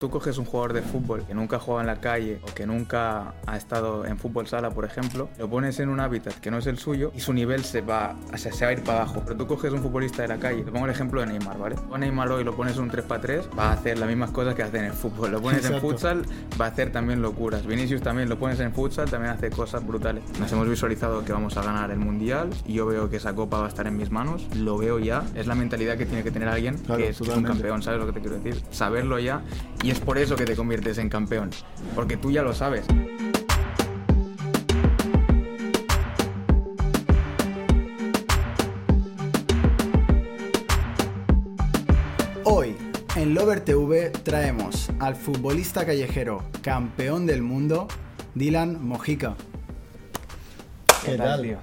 Tú coges un jugador de fútbol que nunca ha jugado en la calle o que nunca ha estado en fútbol sala, por ejemplo, lo pones en un hábitat que no es el suyo y su nivel se va, o sea, se va a ir para abajo. Pero tú coges un futbolista de la calle, te pongo el ejemplo de Neymar, ¿vale? Tú a Neymar hoy lo pones en un 3x3, va a hacer las mismas cosas que hace en el fútbol. Lo pones en futsal, va a hacer también locuras. Vinicius también lo pones en futsal, también hace cosas brutales. Nos hemos visualizado que vamos a ganar el mundial y yo veo que esa copa va a estar en mis manos. Lo veo ya. Es la mentalidad que tiene que tener alguien Claro, que es, que es un campeón, ¿sabes lo que te quiero decir? Saberlo ya y es por eso que te conviertes en campeón, porque tú ya lo sabes. Hoy en Lover TV traemos al futbolista callejero campeón del mundo, Dylan Mojica. ¿Qué tal, tío?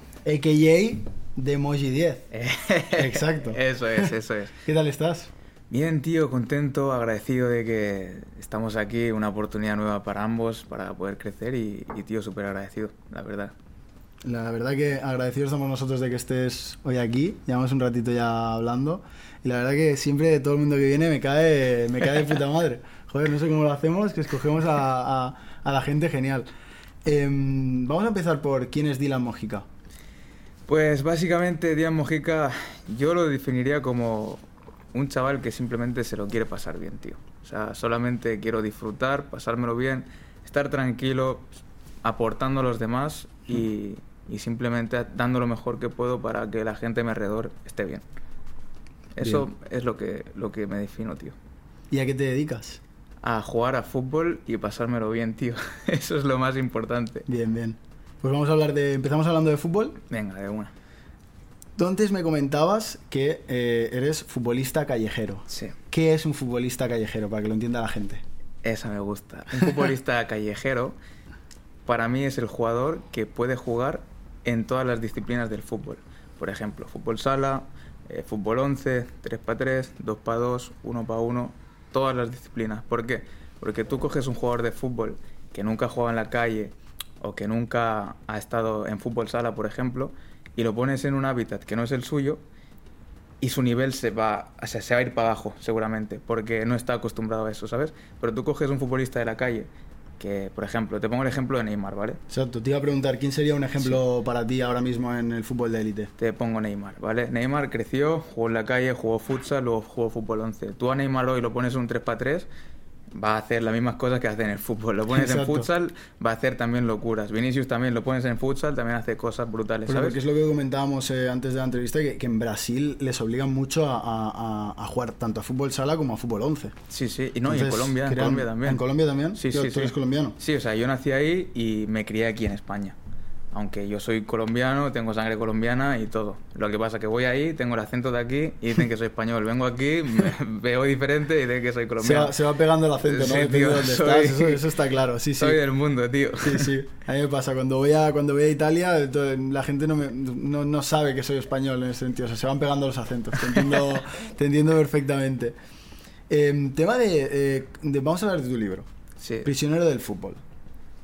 De Emoji 10. Exacto. Eso es, eso es. ¿Qué tal estás? Bien, tío, contento, agradecido de que estamos aquí, una oportunidad nueva para ambos, para poder crecer y, y tío, súper agradecido, la verdad. La verdad que agradecidos estamos nosotros de que estés hoy aquí. Llevamos un ratito ya hablando. Y la verdad que siempre todo el mundo que viene me cae, me cae de puta madre. Joder, no sé cómo lo hacemos, que escogemos a, a- a la gente genial. Em, vamos a empezar por quién es Dylan Mojica. Pues básicamente Díaz Mojica yo lo definiría como un chaval que simplemente se lo quiere pasar bien, tío. O sea, solamente quiero disfrutar, pasármelo bien, estar tranquilo, aportando a los demás y, y simplemente dando lo mejor que puedo para que la gente a mi alrededor esté bien. Eso Bien. es lo que, lo que me defino, tío. ¿Y a qué te dedicas? A jugar a fútbol y pasármelo bien, tío. Eso es lo más importante. Bien, bien. Pues vamos a hablar de. Empezamos hablando de fútbol. Venga, de una. Tú antes me comentabas que eh, eres futbolista callejero. Sí. ¿Qué es un futbolista callejero? Para que lo entienda la gente. Esa me gusta. Un futbolista callejero para mí es el jugador que puede jugar en todas las disciplinas del fútbol. Por ejemplo, fútbol sala, eh, fútbol 11, 3x3, 2x2, 1x1, todas las disciplinas. ¿Por qué? Porque tú coges un jugador de fútbol que nunca ha jugado en la calle o que nunca ha estado en fútbol sala, por ejemplo, y lo pones en un hábitat que no es el suyo y su nivel se va, o sea, se va a ir para abajo, seguramente, porque no está acostumbrado a eso, ¿sabes? Pero tú coges un futbolista de la calle, que, por ejemplo, te pongo el ejemplo de Neymar, ¿vale? Exacto. Te iba a preguntar, ¿quién sería un ejemplo para ti ahora mismo en el fútbol de élite? Te pongo Neymar, ¿vale? Neymar creció, jugó en la calle, jugó futsal, luego jugó fútbol 11. Tú a Neymar hoy lo pones en un 3x3, va a hacer las mismas cosas que hace en el fútbol. Lo pones en Exacto. futsal, va a hacer también locuras. Vinicius también lo pones en futsal, también hace cosas brutales, ¿sabes? porque es lo que comentábamos eh, antes de la entrevista, que, que en Brasil les obligan mucho a, a- jugar tanto a fútbol sala como a fútbol 11. Sí, sí, y no, y en Colombia, en crean- Colombia también. ¿En Colombia también? Sí, Tío, sí, ¿Tú sí. eres colombiano? Sí, o sea, yo nací ahí y me crié aquí en España. Aunque yo soy colombiano, tengo sangre colombiana y todo. Lo que pasa que voy ahí, tengo el acento de aquí y dicen que soy español. Vengo aquí, me veo diferente y dicen que soy Se colombiano. va, se va pegando el acento, ¿no? Sí, Depende tío, de dónde soy- estás, eso, eso está claro, sí, sí. Soy del mundo, tío. Sí, sí. A mí me pasa, cuando voy a, cuando voy a Italia, la gente no, me- no, no sabe que soy español en ese sentido, o sea, se van pegando los acentos, te entiendo, te entiendo perfectamente. Em, tema de, eh, de- Vamos a hablar de tu libro, Sí. Prisionero del Fútbol.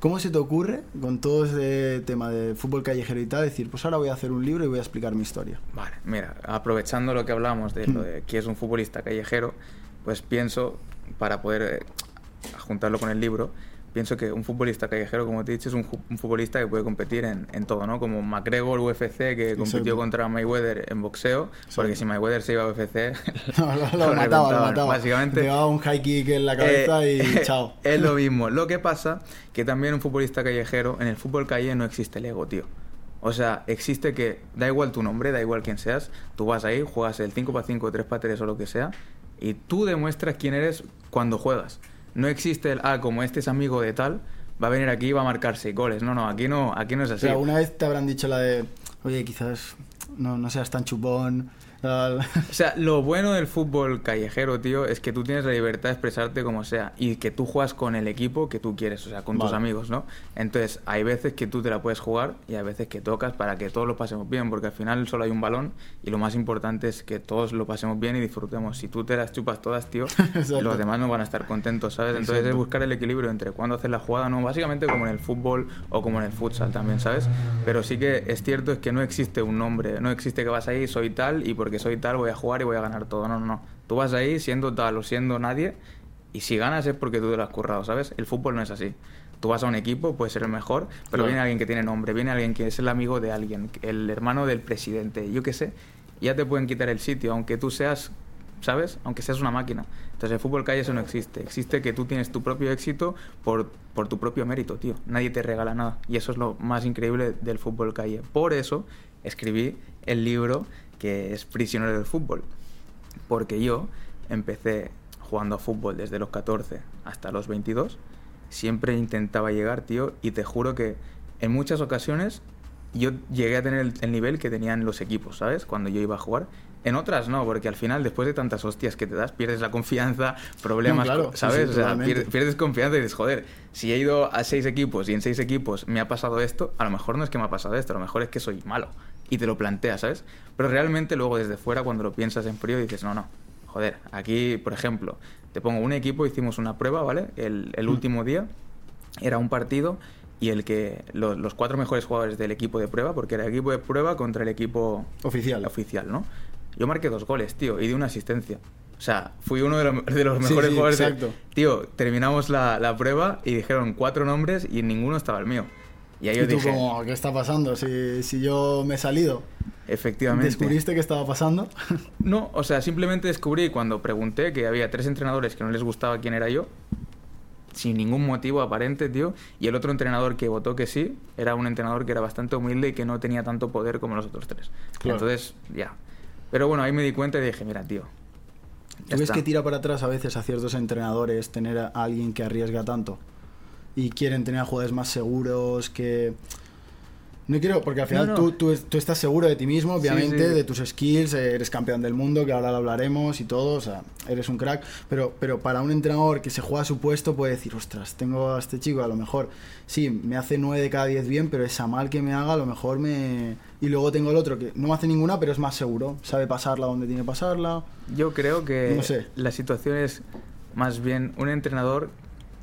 ¿Cómo se te ocurre, con todo ese tema de fútbol callejero y tal, decir, pues ahora voy a hacer un libro y voy a explicar mi historia? Vale, mira, aprovechando lo que hablamos de lo de que es un futbolista callejero, pues pienso, para poder eh, juntarlo con el libro, pienso que un futbolista callejero, como te he dicho, es un, futbolista que puede competir en, en todo, ¿no? Como McGregor, UFC, que compitió contra Mayweather en boxeo, porque si Mayweather se iba a UFC, No, lo, lo mataba, lo mataba. Básicamente, daba un high kick en la cabeza eh, y chao. Es lo mismo. Lo que pasa que también un futbolista callejero, en el fútbol calle no existe el ego, tío. O sea, existe que da igual tu nombre, da igual quién seas, tú vas ahí, juegas el 5x5, 3x3 o lo que sea, y tú demuestras quién eres cuando juegas. No existe el, ah, como este es amigo de tal, va a venir aquí y va a marcar seis goles. No, no, aquí no, aquí no es O así. sea, alguna vez te habrán dicho la de, oye, quizás no, no seas tan chupón. O sea, lo bueno del fútbol callejero, tío, es que tú tienes la libertad de expresarte como sea y que tú juegas con el equipo que tú quieres, o sea, con tus Vale. amigos, ¿no? Entonces, hay veces que tú te la puedes jugar y hay veces que tocas para que todos lo pasemos bien, porque al final solo hay un balón y lo más importante es que todos lo pasemos bien y disfrutemos. Si tú te las chupas todas, tío, los demás no van a estar contentos, ¿sabes? Entonces es Exacto. buscar el equilibrio entre cuándo hacer la jugada, ¿no? Básicamente como en el fútbol o como en el futsal también, ¿sabes? Pero sí que es cierto es que no existe un nombre, no existe que vas ahí, soy tal y porque soy tal voy a jugar y voy a ganar todo. No, no, no. Tú vas ahí siendo tal o siendo nadie Y si ganas es porque tú te lo has currado, ¿sabes? El fútbol no es así. Tú vas a un equipo, puede ser el mejor, pero Claro. viene alguien que tiene nombre, viene alguien que es el amigo de alguien, el hermano del presidente, yo qué sé, ya te pueden quitar el sitio, aunque tú seas, ¿sabes? Aunque seas una máquina. Entonces el fútbol calle eso no existe. Existe que tú tienes tu propio éxito por, por tu propio mérito, tío. Nadie te regala nada. Y eso es lo más increíble del fútbol calle. Por eso escribí el libro que es Prisionero del Fútbol. Porque yo empecé jugando a fútbol desde los 14 hasta los 22. Siempre intentaba llegar, tío, y te juro que en muchas ocasiones yo llegué a tener el, el nivel que tenían los equipos, ¿sabes? Cuando yo iba a jugar. En otras no, porque al final, después de tantas hostias que te das, pierdes la confianza, problemas, No, claro, sí, ¿sabes? sí, o sea, totalmente. pier- pierdes confianza y dices, joder, si he ido a seis equipos y en seis equipos me ha pasado esto, a lo mejor no es que me ha pasado esto, a lo mejor es que soy malo. Y te lo planteas, ¿sabes? Pero realmente luego desde fuera, cuando lo piensas en frío, dices, no, no, joder, aquí, por ejemplo, te pongo un equipo, hicimos una prueba, ¿vale? El, el Mm. último día era un partido y el que lo- los cuatro mejores jugadores del equipo de prueba, porque era el equipo de prueba contra el equipo Oficial. oficial, ¿no? Yo marqué dos goles, tío, y di una asistencia. O sea, fui uno de los, de los Sí, mejores sí, jugadores. de- exacto. Tío, terminamos la, la prueba y dijeron cuatro nombres y ninguno estaba el mío. Y ahí Y yo tú dije, como, ¿qué está pasando? Si, si yo me he salido. efectivamente. ¿Descubriste qué estaba pasando? No, o sea, simplemente descubrí cuando pregunté que había tres entrenadores que no les gustaba quién era yo, sin ningún motivo aparente, tío, y el otro entrenador que votó que sí, era un entrenador que era bastante humilde y que no tenía tanto poder como los otros tres. Claro. Entonces, ya. Pero bueno, ahí me di cuenta y dije, mira, tío. ¿Tú ves está. que tira para atrás a veces a ciertos entrenadores tener a alguien que arriesga tanto? Y quieren tener a jugadores más seguros, que... No quiero, porque al final No, no. Tú, tú, tú estás seguro de ti mismo, Sí, obviamente, sí. de tus skills, eres campeón del mundo, que ahora lo hablaremos y todo, o sea, eres un crack, pero, pero para un entrenador que se juega a su puesto puede decir, ostras, tengo a este chico, a lo mejor, sí, me hace 9 de cada 10 bien, pero esa mal que me haga, a lo mejor me... Y luego tengo el otro que no me hace ninguna, pero es más seguro, sabe pasarla donde tiene que pasarla. Yo creo que No sé. la situación es más bien un entrenador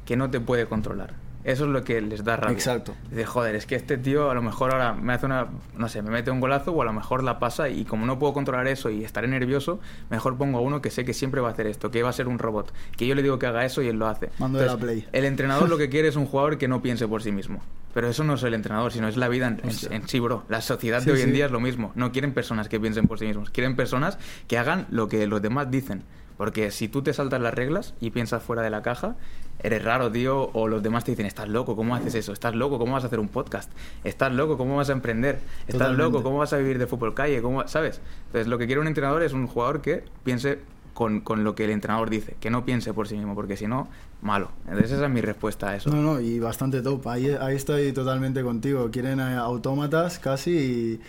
que no te puede controlar. Eso es lo que les da rabia. Exacto. De joder, es que este tío a lo mejor ahora me hace una, no sé, me mete un golazo o a lo mejor la pasa y como no puedo controlar eso y estaré nervioso, mejor pongo a uno que sé que siempre va a hacer esto, que va a ser un robot, que yo le digo que haga eso y él lo hace. Mando de la Play. El entrenador lo que quiere es un jugador que no piense por sí mismo. Pero eso no es el entrenador, sino es la vida en, en- en sí, bro. La sociedad Sí, de hoy en sí. día es lo mismo. No quieren personas que piensen por sí mismos, quieren personas que hagan lo que los demás dicen. Porque si tú te saltas las reglas y piensas fuera de la caja, eres raro, tío, o los demás te dicen, estás loco, ¿cómo haces eso? Estás loco, ¿cómo vas a hacer un podcast? Estás loco, ¿cómo vas a emprender? Estás Totalmente. loco, ¿cómo vas a vivir de fútbol calle? ¿Cómo, ¿Sabes? Entonces, lo que quiere un entrenador es un jugador que piense con, con lo que el entrenador dice, que no piense por sí mismo, porque si no, malo. Entonces, esa es mi respuesta a eso. No, no, y bastante top. Ahí, ahí estoy totalmente contigo. Quieren eh, autómatas casi y,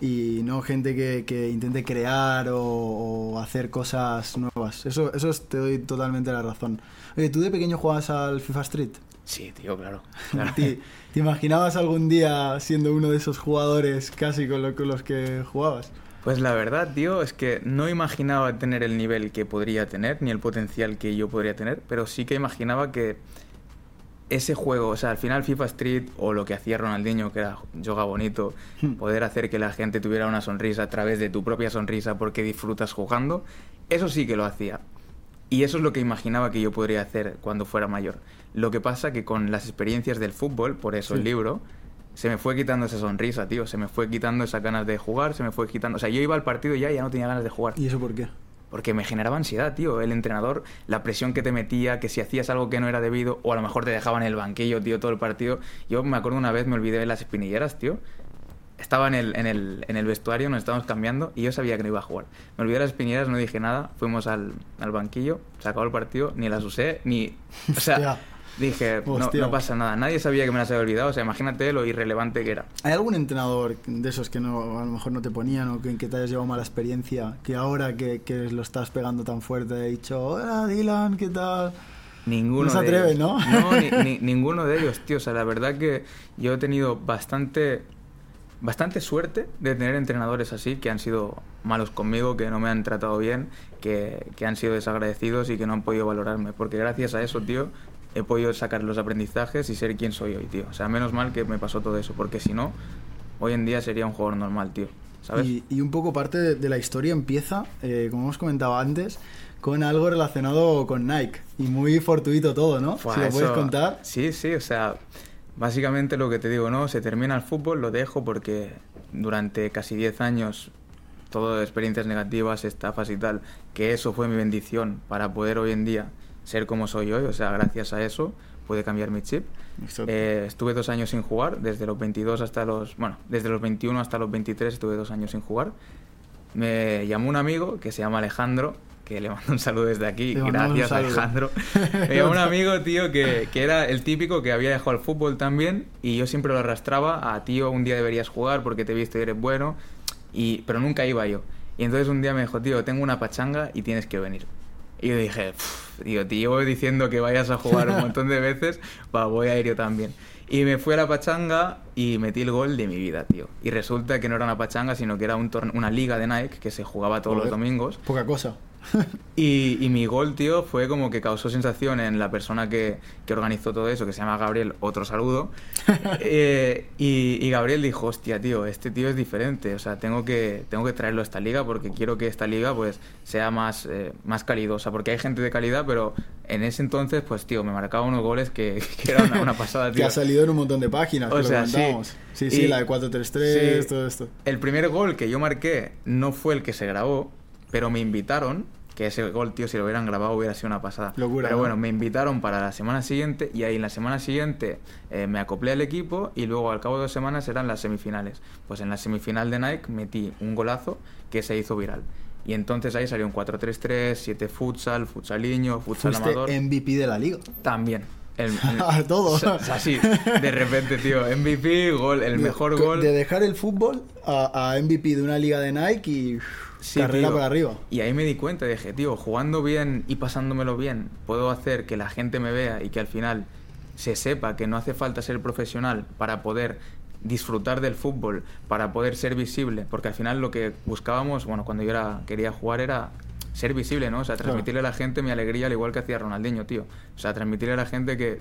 y no gente que, que intente crear o, o hacer cosas nuevas. Eso, eso es- te doy totalmente la razón. Oye, ¿tú de pequeño jugabas al FIFA Street? Sí, tío, claro. claro. ¿Te, te imaginabas algún día siendo uno de esos jugadores casi con, lo- con los que jugabas? Pues la verdad, tío, es que no imaginaba tener el nivel que podría tener, ni el potencial que yo podría tener, pero sí que imaginaba que ese juego, o sea, al final FIFA Street o lo que hacía Ronaldinho, que era yoga bonito, Hmm. poder hacer que la gente tuviera una sonrisa a través de tu propia sonrisa porque disfrutas jugando, eso sí que lo hacía. Y eso es lo que imaginaba que yo podría hacer cuando fuera mayor. Lo que pasa que con las experiencias del fútbol, por eso el libro, se me fue quitando esa sonrisa, tío. Se me fue quitando esas ganas de jugar, se me fue quitando... O sea, yo iba al partido y ya, ya no tenía ganas de jugar. ¿Y eso por qué? Porque me generaba ansiedad, tío. El entrenador, la presión que te metía, que si hacías algo que no era debido, o a lo mejor te dejaban en el banquillo, tío, todo el partido. Yo me acuerdo una vez, me olvidé de las espinilleras, tío. Estaba en el, en el, en el vestuario, nos estábamos cambiando y yo sabía que no iba a jugar. Me olvidé de las espinilleras, no dije nada. Fuimos al, al banquillo, se acabó el partido, ni las usé, ni. O sea. Dije, no, no pasa nada. Nadie sabía que me las había olvidado. O sea, imagínate lo irrelevante que era. ¿Hay algún entrenador de esos que no, a lo mejor no te ponían o que, que te hayas llevado mala experiencia? Que ahora que, que lo estás pegando tan fuerte he dicho, hola Dylan, ¿qué tal? Ninguno No se de atreve, ellos. ¿no? No, ni- ni- ninguno de ellos, tío. O sea, la verdad que yo he tenido bastante, bastante suerte de tener entrenadores así que han sido malos conmigo, que no me han tratado bien, que, que han sido desagradecidos y que no han podido valorarme. Porque gracias a eso, tío, he podido sacar los aprendizajes y ser quien soy hoy, tío. O sea, menos mal que me pasó todo eso, porque si no, hoy en día sería un jugador normal, tío. ¿sabes? Y, y un poco parte de, de la historia empieza, eh, como hemos comentado antes, con algo relacionado con Nike. Y muy fortuito todo, ¿no? Fua, si lo puedes eso- contar. Sí, sí, o sea, básicamente lo que te digo, ¿no? Se termina el fútbol, lo dejo porque durante casi 10 años, todo experiencias negativas, estafas y tal, que eso fue mi bendición para poder hoy en día ser como soy hoy, o sea, gracias a eso pude cambiar mi chip. Eh, estuve dos años sin jugar, desde los 22 hasta los, bueno, desde los 21 hasta los 23 estuve dos años sin jugar. Me llamó un amigo que se llama Alejandro, que le mando un saludo desde aquí, gracias. Alejandro. Me llamó un amigo, tío, que, que era el típico que había dejado el fútbol también y yo siempre lo arrastraba a, tío, un día deberías jugar porque te he visto y eres bueno, y, pero nunca iba yo. Y entonces un día me dijo, tío, tengo una pachanga y tienes que venir. Y yo dije, "Pff, tío, te llevo diciendo que vayas a jugar un montón de veces, va, voy a ir yo también. Y me fui a la pachanga y metí el gol de mi vida, tío. Y resulta que no era una pachanga, sino que era un una liga de Nike que se jugaba todos los domingos. Poca cosa. Y, y mi gol, tío, fue como que causó sensación en la persona que, que organizó todo eso, que se llama Gabriel, otro saludo. Eh, y, y Gabriel dijo, hostia, tío, este tío es diferente, o sea, tengo que, tengo que traerlo a esta liga porque quiero que esta liga, pues, sea más, eh, más calidosa, porque hay gente de calidad, pero en ese entonces, pues, tío, me marcaba unos goles que, que era una, una pasada, que tío. ha salido en un montón de páginas, O que sea, lo sí. Sí, sí, Y- la de 433, sí. todo esto. El primer gol que yo marqué no fue el que se grabó, pero me invitaron, que ese gol, tío, si lo hubieran grabado hubiera sido una pasada. Locura, Pero ¿no? bueno, me invitaron para la semana siguiente y ahí en la semana siguiente eh, me acoplé al equipo y luego al cabo de dos semanas eran las semifinales. Pues en la semifinal de Nike metí un golazo que se hizo viral. Y entonces ahí salió un 4-3-3, 7 futsal, futsaliño, futsal Fuiste amador. MVP de la liga. También. El, todo. O sea, o sea, sí, de repente, tío, MVP, gol, el mejor gol. De dejar el fútbol a, a MVP de una liga de Nike y Sí, carrera tío. para arriba. Y ahí me di cuenta, dije, tío, jugando bien y pasándomelo bien, puedo hacer que la gente me vea y que al final se sepa que no hace falta ser profesional para poder disfrutar del fútbol, para poder ser visible, porque al final lo que buscábamos, bueno, cuando yo era, quería jugar era ser visible, ¿no? O sea, Claro. transmitirle a la gente mi alegría al igual que hacía Ronaldinho, tío. O sea, transmitirle a la gente que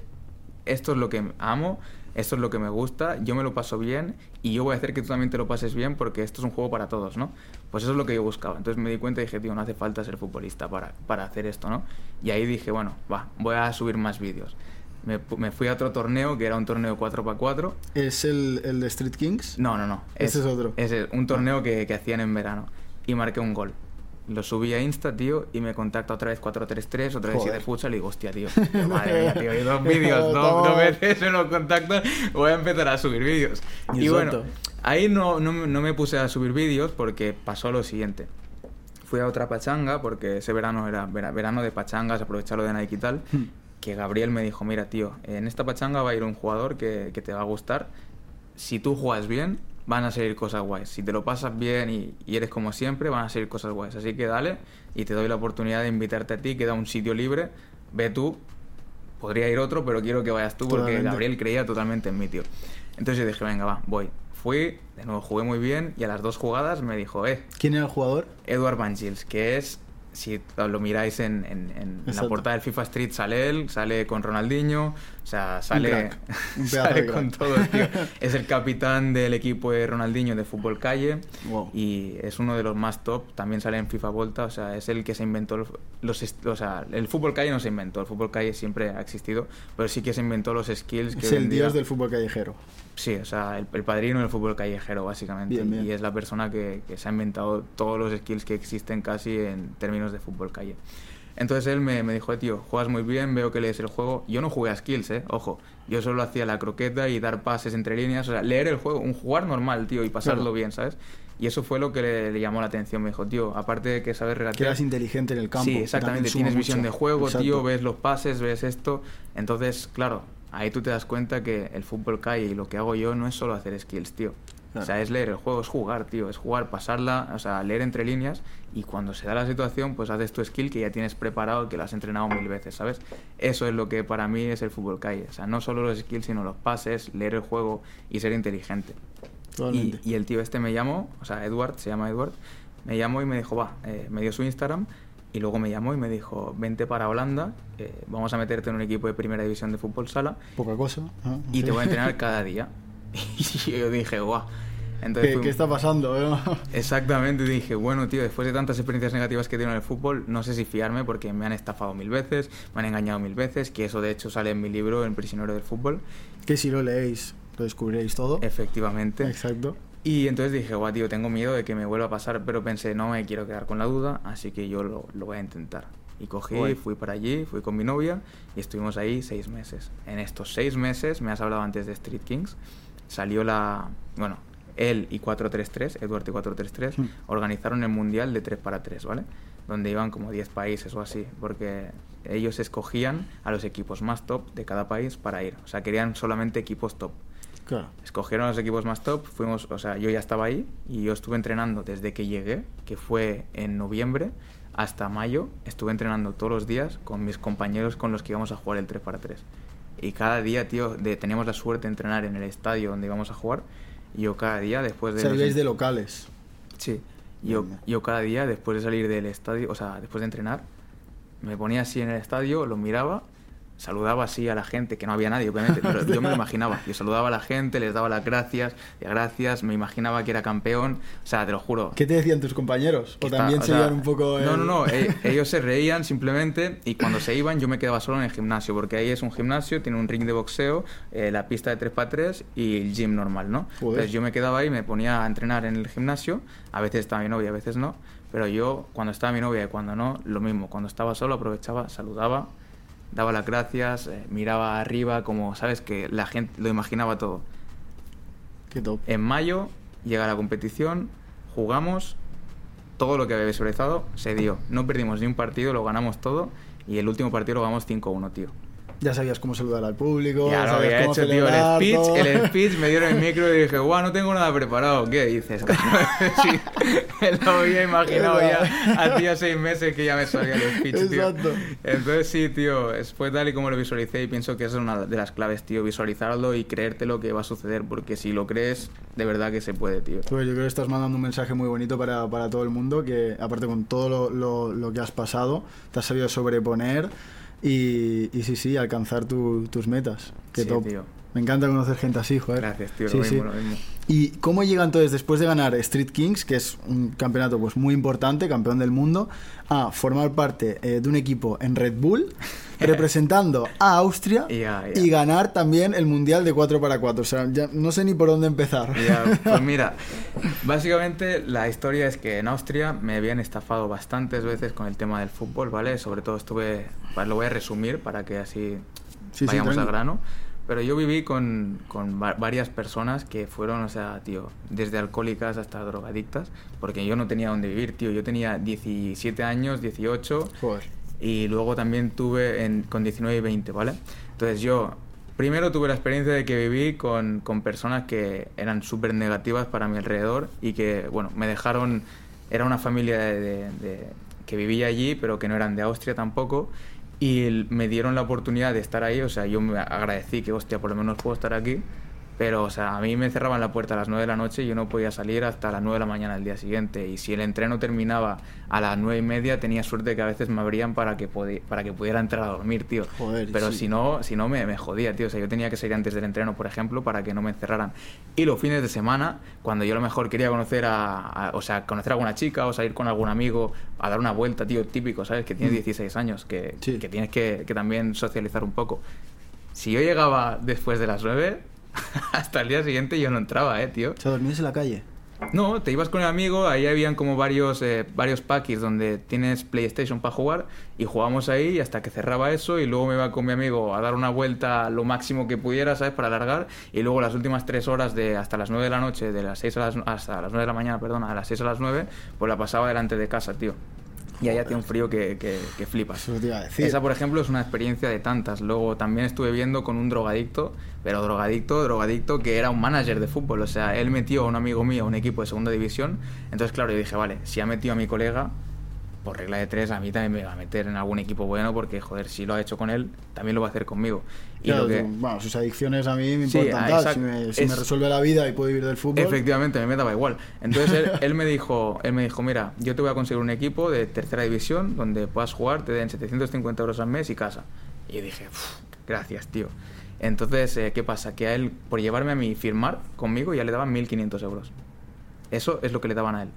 esto es lo que amo, esto es lo que me gusta, yo me lo paso bien y yo voy a hacer que tú también te lo pases bien porque esto es un juego para todos, ¿no? Pues eso es lo que yo buscaba. Entonces me di cuenta y dije, tío, no hace falta ser futbolista para, para hacer esto, ¿no? Y ahí dije, bueno, va, voy a subir más vídeos. Me, me fui a otro torneo que era un torneo 4x4. ¿Es el, el de Street Kings? No, no, no. Ese es otro. Es un torneo que, que hacían en verano. Y marqué un gol. Lo subí a Insta, tío, y me contacta otra vez 433, otra vez Joder. 7 futsal, y digo, hostia, tío. Madre mía, tío, y dos vídeos, dos, dos veces me lo contactan, voy a empezar a subir vídeos. Y Exacto. bueno, ahí no, no, no me puse a subir vídeos porque pasó lo siguiente. Fui a otra pachanga, porque ese verano era vera- verano de pachangas, aprovecharlo de Nike y tal, Hmm. que Gabriel me dijo, mira, tío, en esta pachanga va a ir un jugador que, que te va a gustar. Si tú juegas bien, van a salir cosas guays. Si te lo pasas bien y, y eres como siempre, van a salir cosas guays. Así que dale y te doy la oportunidad de invitarte a ti, queda un sitio libre, ve tú. Podría ir otro, pero quiero que vayas tú porque Totalmente. Gabriel creía totalmente en mí, tío. Entonces yo dije, venga, va, voy. Fui, de nuevo jugué muy bien y a las dos jugadas me dijo, eh, ¿Quién era el jugador? Edward Van Gils, que es, si lo miráis en, en- en la portada del FIFA Street, sale él, sale con Ronaldinho, o sea, sale, un sale con todos, tío. Es el capitán del equipo de Ronaldinho de fútbol calle Wow. y es uno de los más top, también sale en FIFA Volta, o sea, es el que se inventó los, o sea, el fútbol calle no se inventó, el fútbol calle siempre ha existido, pero sí que se inventó los skills que Es el día- dios del fútbol callejero. Sí, o sea, el, el padrino del fútbol callejero, básicamente. Bien, bien. Y es la persona que, que se ha inventado todos los skills que existen casi en términos de fútbol calle. Entonces él me, me dijo, tío, juegas muy bien, veo que lees el juego. Yo no jugué a skills, ¿eh? Ojo. Yo solo hacía la croqueta y dar pases entre líneas. O sea, leer el juego, un jugar normal, tío, y pasarlo Claro. bien, ¿sabes? Y eso fue lo que le, le llamó la atención. Me dijo, tío, aparte de que sabes Que regatear... eras inteligente en el campo. Sí, que exactamente. Tienes visión mucho. de juego, Exacto. tío, ves los pases, ves esto. Entonces, claro, ahí tú te das cuenta que el fútbol calle y lo que hago yo no es solo hacer skills, tío. Claro. O sea, es leer el juego, es jugar, tío. Es jugar, pasarla, o sea, leer entre líneas y cuando se da la situación, pues haces tu skill que ya tienes preparado, que lo has entrenado mil veces, ¿sabes? Eso es lo que para mí es el fútbol calle. O sea, no solo los skills, sino los pases, leer el juego y ser inteligente. Y, y el tío este me llamó, o sea, Edward, se llama Edward, me llamó y me dijo, va, eh, me dio su Instagram y luego me llamó y me dijo, vente para Holanda, eh, vamos a meterte en un equipo de primera división de fútbol sala Poca cosa. y Sí. te voy a entrenar cada día. Y yo dije, guau. Entonces ¿Qué, fui- qué está pasando? eh? Exactamente, dije, bueno, tío, después de tantas experiencias negativas que tenido en el fútbol, no sé si fiarme porque me han estafado mil veces, me han engañado mil veces, que eso de hecho sale en mi libro, El prisionero del fútbol, que si lo leéis, lo descubriréis todo. efectivamente. Exacto. Y entonces dije, guau, tío, tengo miedo de que me vuelva a pasar, pero pensé, no me quiero quedar con la duda, así que yo lo, lo voy a intentar. Y cogí, Guay. fui para allí, fui con mi novia y estuvimos ahí seis meses. En estos seis meses, me has hablado antes de Street Kings, salió la... Bueno, él y 433, Eduardo y 433, Mm. organizaron el Mundial de 3 para 3, ¿vale? Donde iban como 10 países o así, porque ellos escogían a los equipos más top de cada país para ir. O sea, querían solamente equipos top. Claro. Escogieron los equipos más top, fuimos, o sea, yo ya estaba ahí y yo estuve entrenando desde que llegué, que fue en noviembre, hasta mayo, estuve entrenando todos los días con mis compañeros con los que íbamos a jugar el 3 para 3. Y cada día, tío, de, teníamos la suerte de entrenar en el estadio donde íbamos a jugar. Y yo cada día, después de... Salíais de locales. Sí. Yo, yo cada día, después de salir del estadio, o sea, después de entrenar, me ponía así en el estadio, lo miraba, saludaba así a la gente, que no había nadie, obviamente, pero yo me lo imaginaba. Yo saludaba a la gente, les daba las gracias, y gracias, me imaginaba que era campeón, o sea, te lo juro. ¿Qué te decían tus compañeros? ¿O está- también o se iban un poco... No, el- no, no, e- ellos se reían simplemente y cuando se iban yo me quedaba solo en el gimnasio, porque ahí es un gimnasio, tiene un ring de boxeo, eh, la pista de 3x3 y el gym normal, ¿no? Joder. Entonces yo me quedaba ahí, me ponía a entrenar en el gimnasio, a veces estaba mi novia, a veces no, pero yo cuando estaba mi novia y cuando no, lo mismo, cuando estaba solo aprovechaba, saludaba, daba las gracias, eh, miraba arriba, como, ¿sabes? Que la gente lo imaginaba todo. Qué top. En mayo llega la competición, jugamos, todo lo que había visualizado se dio. No perdimos ni un partido, lo ganamos todo y el último partido lo ganamos 5-1, tío. Ya sabías cómo saludar al público, Ya lo había hecho, tío. El speech, todo. el speech me dieron el micro y dije, guau, no tengo nada preparado. ¿Qué dices? sí, lo había imaginado ya hacía seis meses que ya me salía el speech, tío. Exacto. Entonces sí, tío, fue tal y como lo visualicé y pienso que esa es una de las claves, tío, visualizarlo y creerte lo que va a suceder, porque si lo crees, de verdad que se puede, tío. Pues yo creo que estás mandando un mensaje muy bonito para, para todo el mundo, que aparte con todo lo, lo- lo que has pasado, te has sabido sobreponer y, y sí, sí, alcanzar tu- tus metas. Qué Sí, top. tío. Me encanta conocer gente así, joder. Gracias, tío, lo sí. mismo, lo mismo. ¿Y cómo llega entonces, después de ganar Street Kings, que es un campeonato pues muy importante, campeón del mundo, a formar parte eh, de un equipo en Red Bull, representando a Austria Ya, ya. y ganar también el Mundial de 4x4? O sea, ya no sé ni por dónde empezar. Ya, pues mira, básicamente la historia es que en Austria me habían estafado bastantes veces con el tema del fútbol, ¿vale? Sobre todo estuve, lo voy a resumir para que así Sí, sí, vayamos al tranqui. grano. Pero yo viví con, con va- varias personas que fueron, o sea, tío, desde alcohólicas hasta drogadictas, porque yo no tenía dónde vivir, tío. Yo tenía 17 años, 18, Joder. Y luego también tuve en, con 19 y 20, ¿vale? Entonces yo primero tuve la experiencia de que viví con, con personas que eran súper negativas para mi alrededor y que, bueno, me dejaron, era una familia de, de- de- que vivía allí, pero que no eran de Austria tampoco. Y me dieron la oportunidad de estar ahí, o sea, yo me agradecí que, hostia, por lo menos puedo estar aquí. Pero, o sea, a mí me cerraban la puerta a las 9 de la noche y yo no podía salir hasta las 9 de la mañana del día siguiente. Y si el entreno terminaba a las 9 y media, tenía suerte que a veces me abrían para que, para que pudiera entrar a dormir, tío. Joder, Pero sí. si no, si no me, me jodía, tío. O sea, yo tenía que salir antes del entreno, por ejemplo, para que no me encerraran. Y los fines de semana, cuando yo a lo mejor quería conocer a, a- o sea, conocer a alguna chica o salir con algún amigo a dar una vuelta, tío, típico, ¿sabes? Que tienes Mm. 16 años, que, Sí. que tienes que, que también socializar un poco. Si yo llegaba después de las 9, hasta el día siguiente yo no entraba, eh, tío. Sea, dormías en la calle. No, te ibas con el amigo, ahí habían como varios, eh, varios packets donde tienes PlayStation para jugar y jugábamos ahí hasta que cerraba eso y luego me iba con mi amigo a dar una vuelta lo máximo que pudiera, ¿sabes? Para alargar y luego las últimas tres horas de hasta las 9 de la noche, de las 6 a las, hasta las 9 de la mañana, perdón, a las 6 a las 9, pues la pasaba delante de casa, tío. Y allá hacía un frío que, que, que flipas. Eso te iba a decir. Esa, por ejemplo, es una experiencia de tantas. Luego también estuve viendo con un drogadicto, pero drogadicto, drogadicto, que era un manager de fútbol. O sea, él metió a un amigo mío a un equipo de segunda división. Entonces, claro, yo dije, vale, si ha metido a mi colega, por regla de tres, a mí también me va a meter en algún equipo bueno, porque, joder, si lo ha hecho con él, también lo va a hacer conmigo. Y Claro, lo que... bueno, sus adicciones a mí me importan ah, tal. Si, me, si me Es- resuelve la vida y puedo vivir del fútbol. Efectivamente, a mí me daba igual. Entonces él, él me dijo, él me dijo, mira, yo te voy a conseguir un equipo de tercera división donde puedas jugar, te den 750 euros al mes y casa. Y yo dije, "Uf, gracias, tío. Entonces, eh, ¿qué pasa? Que a él, por llevarme a mí firmar conmigo, ya le daban 1.500 euros. Eso es lo que le daban a él.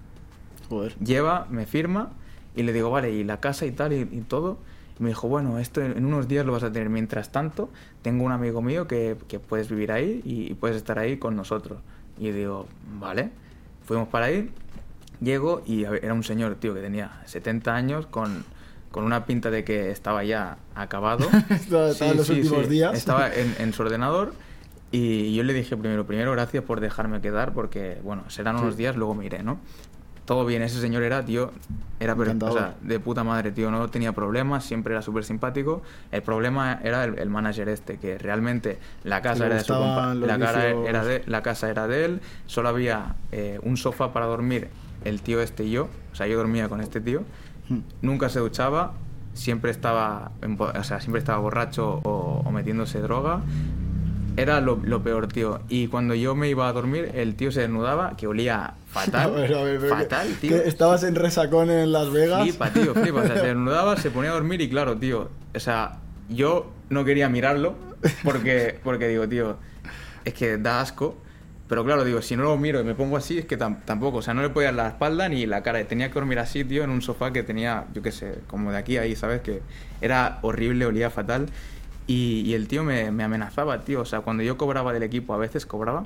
Joder. Lleva, me firma y le digo, vale, y la casa y tal y, y todo. Y me dijo, bueno, esto en unos días lo vas a tener. Mientras tanto, tengo un amigo mío que, que puedes vivir ahí y, y puedes estar ahí con nosotros. Y digo, vale. Fuimos para ahí, llego y ver, era un señor, tío, que tenía 70 años con, con una pinta de que estaba ya acabado. Estaba- en los últimos días. Estaba en, en su ordenador y yo le dije primero, primero gracias por dejarme quedar porque, bueno, serán unos días, luego me iré, ¿no? Todo bien, ese señor era, tío, era per- o Encantador. sea, de puta madre, tío, no tenía problemas, siempre era súper simpático. El problema era el, el manager este, que realmente la casa era de su compa- la, cara era de, la casa era de él, solo había eh, un sofá para dormir el tío este y yo, o sea, yo dormía con este tío, Hmm. nunca se duchaba, siempre estaba, o sea, siempre estaba borracho o, o metiéndose droga. Era lo, lo peor, tío. Y cuando yo me iba a dormir, el tío se desnudaba, que olía fatal. A ver, a ver, fatal, que- tío. que ¿Estabas en resacón en Las Vegas? Flipa, tío, flipa. O sea, se desnudaba, se ponía a dormir y claro, tío. O sea, yo no quería mirarlo porque, porque digo, tío, es que da asco. Pero claro, digo, si no lo miro y me pongo así, es que tam- tampoco. O sea, no le podía la espalda ni la cara. Tenía que dormir así, tío, en un sofá que tenía, yo qué sé, como de aquí a ahí, ¿sabes? Que era horrible, olía fatal. Y, y el tío me, me amenazaba, tío. O sea, cuando yo cobraba del equipo, a veces cobraba,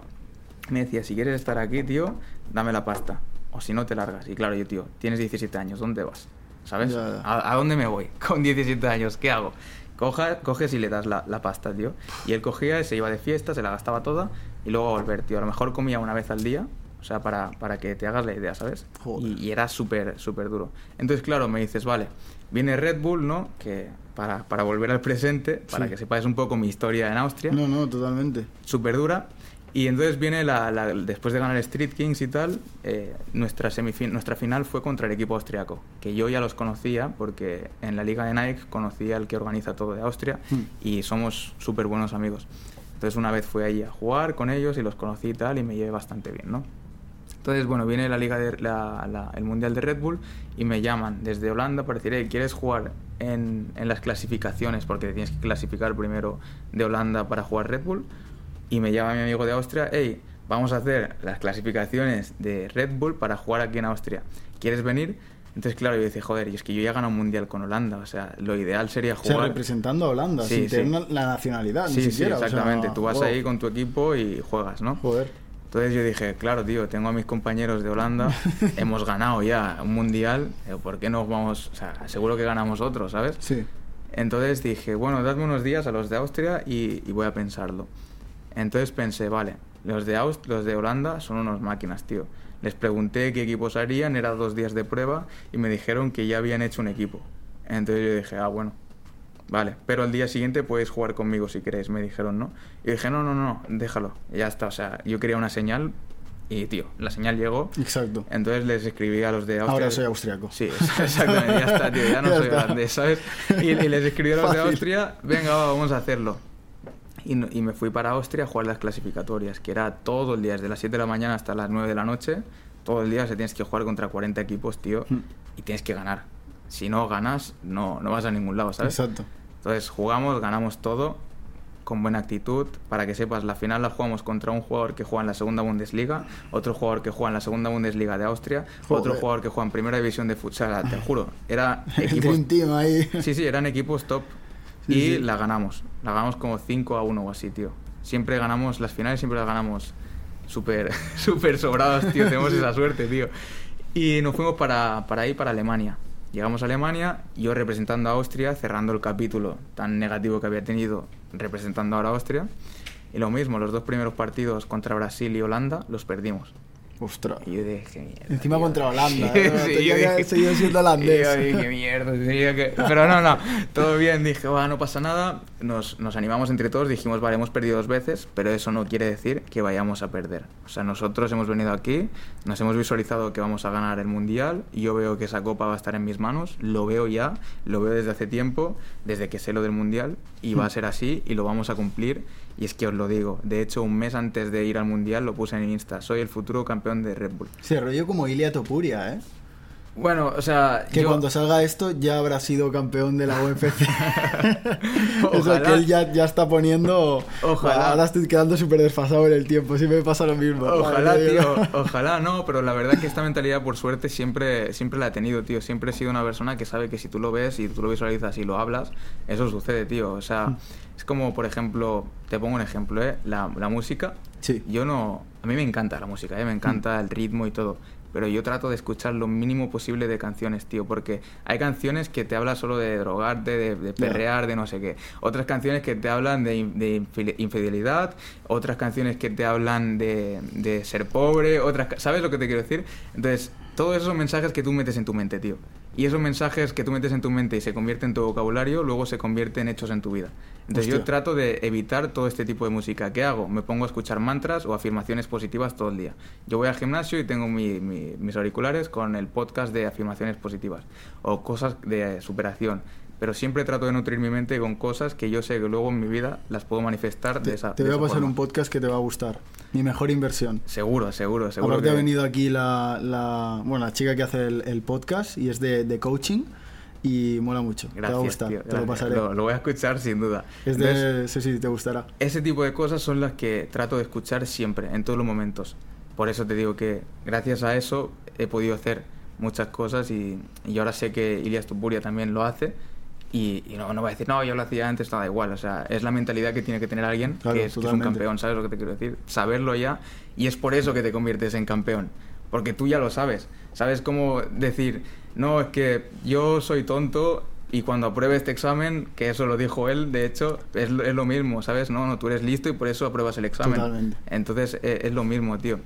me decía, si quieres estar aquí, tío, dame la pasta. O si no, te largas. Y claro, yo, tío, tienes 17 años, ¿dónde vas? ¿Sabes? Ya, ya. ¿A, a dónde me voy? Con 17 años, ¿qué hago? Coja, coges y le das la, la pasta, tío. Y él cogía, y se iba de fiesta, se la gastaba toda y luego a volver, tío. A lo mejor comía una vez al día, o sea, para, para que te hagas la idea, ¿sabes? Y, y era súper, súper duro. Entonces, claro, me dices, vale, viene Red Bull, ¿no? Que para, para volver al presente, para Sí. que sepáis un poco mi historia en Austria No, no, totalmente. súper dura. Y entonces viene la, la- después de ganar Street Kings y tal, eh, nuestra, semifin- nuestra final fue contra el equipo austriaco, que yo ya los conocía porque en la liga de Nike conocía al que organiza todo de Austria Hmm. y somos súper buenos amigos. Entonces una vez fui allí a jugar con ellos y los conocí y tal y me llevé bastante bien, ¿no? Entonces, bueno, viene la liga de, la- la- el mundial de Red Bull y me llaman desde Holanda para decir, "Hey, ¿quieres jugar en, en las clasificaciones? Porque tienes que clasificar primero de Holanda para jugar Red Bull. Y me llama mi amigo de Austria, hey, vamos a hacer las clasificaciones de Red Bull para jugar aquí en Austria. ¿Quieres venir? Entonces, claro, yo dije, joder, y es que yo ya gano un mundial con Holanda, o sea, lo ideal sería O sea, jugar. representando a Holanda, Sí, sin sí. tener la nacionalidad, sí, ni siquiera. sí, o sea, exactamente. Tú vas ahí con tu equipo y juegas, ¿no? Joder. Entonces yo dije, claro, tío, tengo a mis compañeros de Holanda, hemos ganado ya un mundial, ¿por qué no vamos? O sea, seguro que ganamos otro, ¿sabes? Sí. Entonces dije, bueno, dadme unos días a los de Austria y, y voy a pensarlo. Entonces pensé, vale, los de, Aust los de Holanda son unos máquinas, tío. Les pregunté qué equipos harían, era dos días de prueba y me dijeron que ya habían hecho un equipo. Entonces yo dije, ah, bueno, vale, pero al día siguiente puedes jugar conmigo si queréis, me dijeron, ¿no? Y dije, no, no, no, déjalo, ya está. O sea, yo quería una señal y, tío, la señal llegó. Exacto. Entonces les escribí a los de Austria. Ahora soy austriaco. Sí, exactamente, ya está, tío, ya no Ya soy está. holandés, ¿sabes? Y, y les escribí a los de. Austria, venga, va, vamos a hacerlo. Y, y me fui para Austria a jugar las clasificatorias, que era todo el día, desde las 7 de la mañana hasta las 9 de la noche. Todo el día se tienes que jugar contra 40 equipos, tío, Hmm. y tienes que ganar. Si no ganas, no, no vas a ningún lado, ¿sabes? Exacto. Entonces jugamos, ganamos todo con buena actitud. Para que sepas, la final la jugamos contra un jugador que juega en la segunda Bundesliga, otro jugador que juega en la segunda Bundesliga de Austria, otro Joder. jugador que juega en primera división de futsal. Te juro, era equipos. Ahí. Sí, sí, eran equipos top. Sí, y sí. la ganamos. La ganamos como 5 a 1 o así, tío. Siempre ganamos, las finales siempre las ganamos súper súper sobrados, tío. Tenemos esa suerte, tío. Y nos fuimos para, para ahí, para Alemania. Llegamos a Alemania, yo representando a Austria, cerrando el capítulo tan negativo que había tenido representando ahora a Austria. Y lo mismo, los dos primeros partidos contra Brasil y Holanda los perdimos. Ostras. Y yo dije, mierda. Encima tío. contra Holanda, Sí, ¿eh? sí, yo seguido siendo holandés. yo dije, mierda, que... Pero no, no, todo bien. Dije, va, no pasa nada. Nos, nos animamos entre todos. Dijimos, vale, hemos perdido dos veces, pero eso no quiere decir que vayamos a perder. O sea, nosotros hemos venido aquí, nos hemos visualizado que vamos a ganar el Mundial. Y yo veo que esa copa va a estar en mis manos. Lo veo ya, lo veo desde hace tiempo, desde que sé lo del Mundial. Y va a ser así y lo vamos a cumplir. Y es que os lo digo. De hecho, un mes antes de ir al Mundial lo puse en Insta. Soy el futuro campeón de Red Bull. Se rollo como Ilia Topuria, ¿eh? Bueno, o sea, Que yo- cuando salga esto ya habrá sido campeón de la UFC. Eso Ojalá. que él ya, ya está poniendo. Ojalá. Ahora estoy quedando súper desfasado en el tiempo. Sí me pasa lo mismo. Ojalá, tío, ojalá, no, pero la verdad que esta mentalidad, por suerte, siempre, siempre la he tenido, tío. Siempre he sido una persona que sabe que si tú lo ves y tú lo visualizas y lo hablas, eso sucede, tío. O sea, es como, por ejemplo, te pongo un ejemplo, ¿eh? La, la música. Sí. Yo no. A mí me encanta la música, ¿eh? Me encanta el ritmo y todo. Pero yo trato de escuchar lo mínimo posible de canciones, tío, porque hay canciones que te hablan solo de drogarte, de, de perrear, de no sé qué. Otras canciones que te hablan de, in- de infide- infidelidad, otras canciones que te hablan de, de ser pobre, otras... ¿Sabes lo que te quiero decir? Entonces, todos esos mensajes que tú metes en tu mente, tío. Y esos mensajes que tú metes en tu mente y se convierten en tu vocabulario, luego se convierten en hechos en tu vida. Entonces yo trato de evitar todo este tipo de música. ¿Qué hago? Me pongo a escuchar mantras o afirmaciones positivas todo el día. Yo voy al gimnasio y tengo mi- mi- mis auriculares con el podcast de afirmaciones positivas o cosas de superación. Pero siempre trato de nutrir mi mente con cosas que yo sé que luego en mi vida las puedo manifestar de Te, esa te de voy a pasar forma. un podcast que te va a gustar. Mi mejor inversión. Seguro, seguro, seguro. Aparte que- ha venido aquí la, la, bueno, la chica que hace el, el podcast y es de, de coaching y mola mucho. te va a Gracias, gustar. tío, te lo gracias. pasaré. Lo, lo voy a escuchar sin duda. Es Entonces, de, sí, sí, te gustará. Ese tipo de cosas son las que trato de escuchar siempre, en todos los momentos. Por eso te digo que gracias a eso he podido hacer muchas cosas y, y ahora sé que Ilias Tupuria también lo hace. Y, y no, no va a decir, no, yo lo hacía antes, nada igual. O sea, es la mentalidad que tiene que tener alguien Claro, que, es, que es un campeón, ¿sabes lo que te quiero decir? Saberlo ya y es por eso que te conviertes en campeón. Porque tú ya lo sabes. Sabes cómo decir, no, es que yo soy tonto y cuando apruebe este examen, que eso lo dijo él, de hecho, es, lo- es lo mismo, ¿sabes? No, no, tú eres listo y por eso apruebas el examen. Totalmente. Entonces eh, es lo mismo, tío.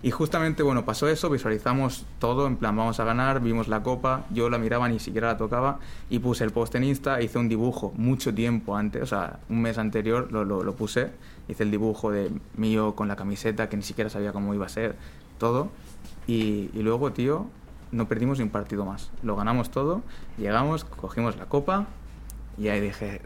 Y justamente, bueno, pasó eso, visualizamos todo, en plan, vamos a ganar, vimos la copa, yo la miraba, ni siquiera la tocaba, y puse el post en Insta, hice un dibujo mucho tiempo antes, o sea, un mes anterior lo, lo, lo puse, hice el dibujo de mío con la camiseta, que ni siquiera sabía cómo iba a ser, todo, y, y luego, tío, no perdimos ni un partido más, lo ganamos todo, llegamos, cogimos la copa, y ahí dije...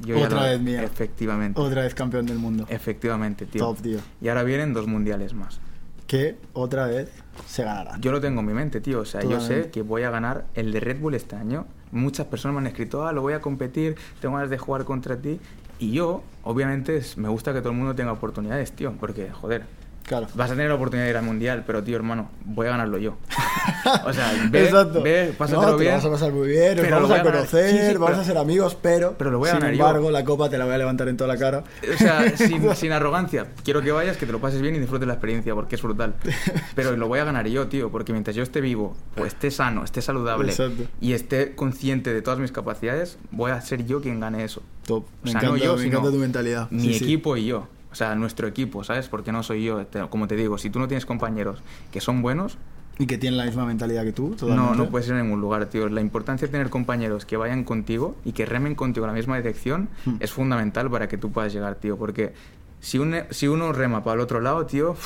Yo ya Otra lo- vez mía. Efectivamente. Otra vez campeón del mundo. Efectivamente, tío. Top, tío. Y ahora vienen dos mundiales más. Que otra vez se ganará. Yo lo tengo en mi mente, tío. O sea, yo sé que voy a ganar el de Red Bull este año. Muchas personas me han escrito, ah, lo voy a competir, tengo ganas de jugar contra ti. Y yo, obviamente, me gusta que todo el mundo tenga oportunidades, tío. Porque, joder, Claro. vas a tener la oportunidad de ir al mundial, pero, tío, hermano, voy a ganarlo yo. o sea, ve, Exacto. ve, pásatelo no, te bien. lo vas a pasar muy bien, nos vamos a ganar. conocer, Sí, sí, vamos pero- a ser amigos, pero, pero lo voy a sin ganar yo. embargo, la copa te la voy a levantar en toda la cara. O sea, sin, sin arrogancia. Quiero que vayas, que te lo pases bien y disfrutes la experiencia, porque es brutal. Pero lo voy a ganar yo, tío, porque mientras yo esté vivo, o esté sano, esté saludable Exacto. y esté consciente de todas mis capacidades, voy a ser yo quien gane eso. Top. Me O sea, encanta, no yo, me sino encanta tu mentalidad. Mi sí. equipo y yo. O sea, nuestro equipo, ¿sabes? Porque no soy yo. Como te digo, si tú no tienes compañeros que son buenos, Y que tienen la misma mentalidad que tú, no, totalmente. no puedes ir a ningún lugar, tío. La importancia de tener compañeros que vayan contigo y que remen contigo en la misma dirección Hmm. es fundamental para que tú puedas llegar, tío. Porque si, un- si uno rema para el otro lado, tío,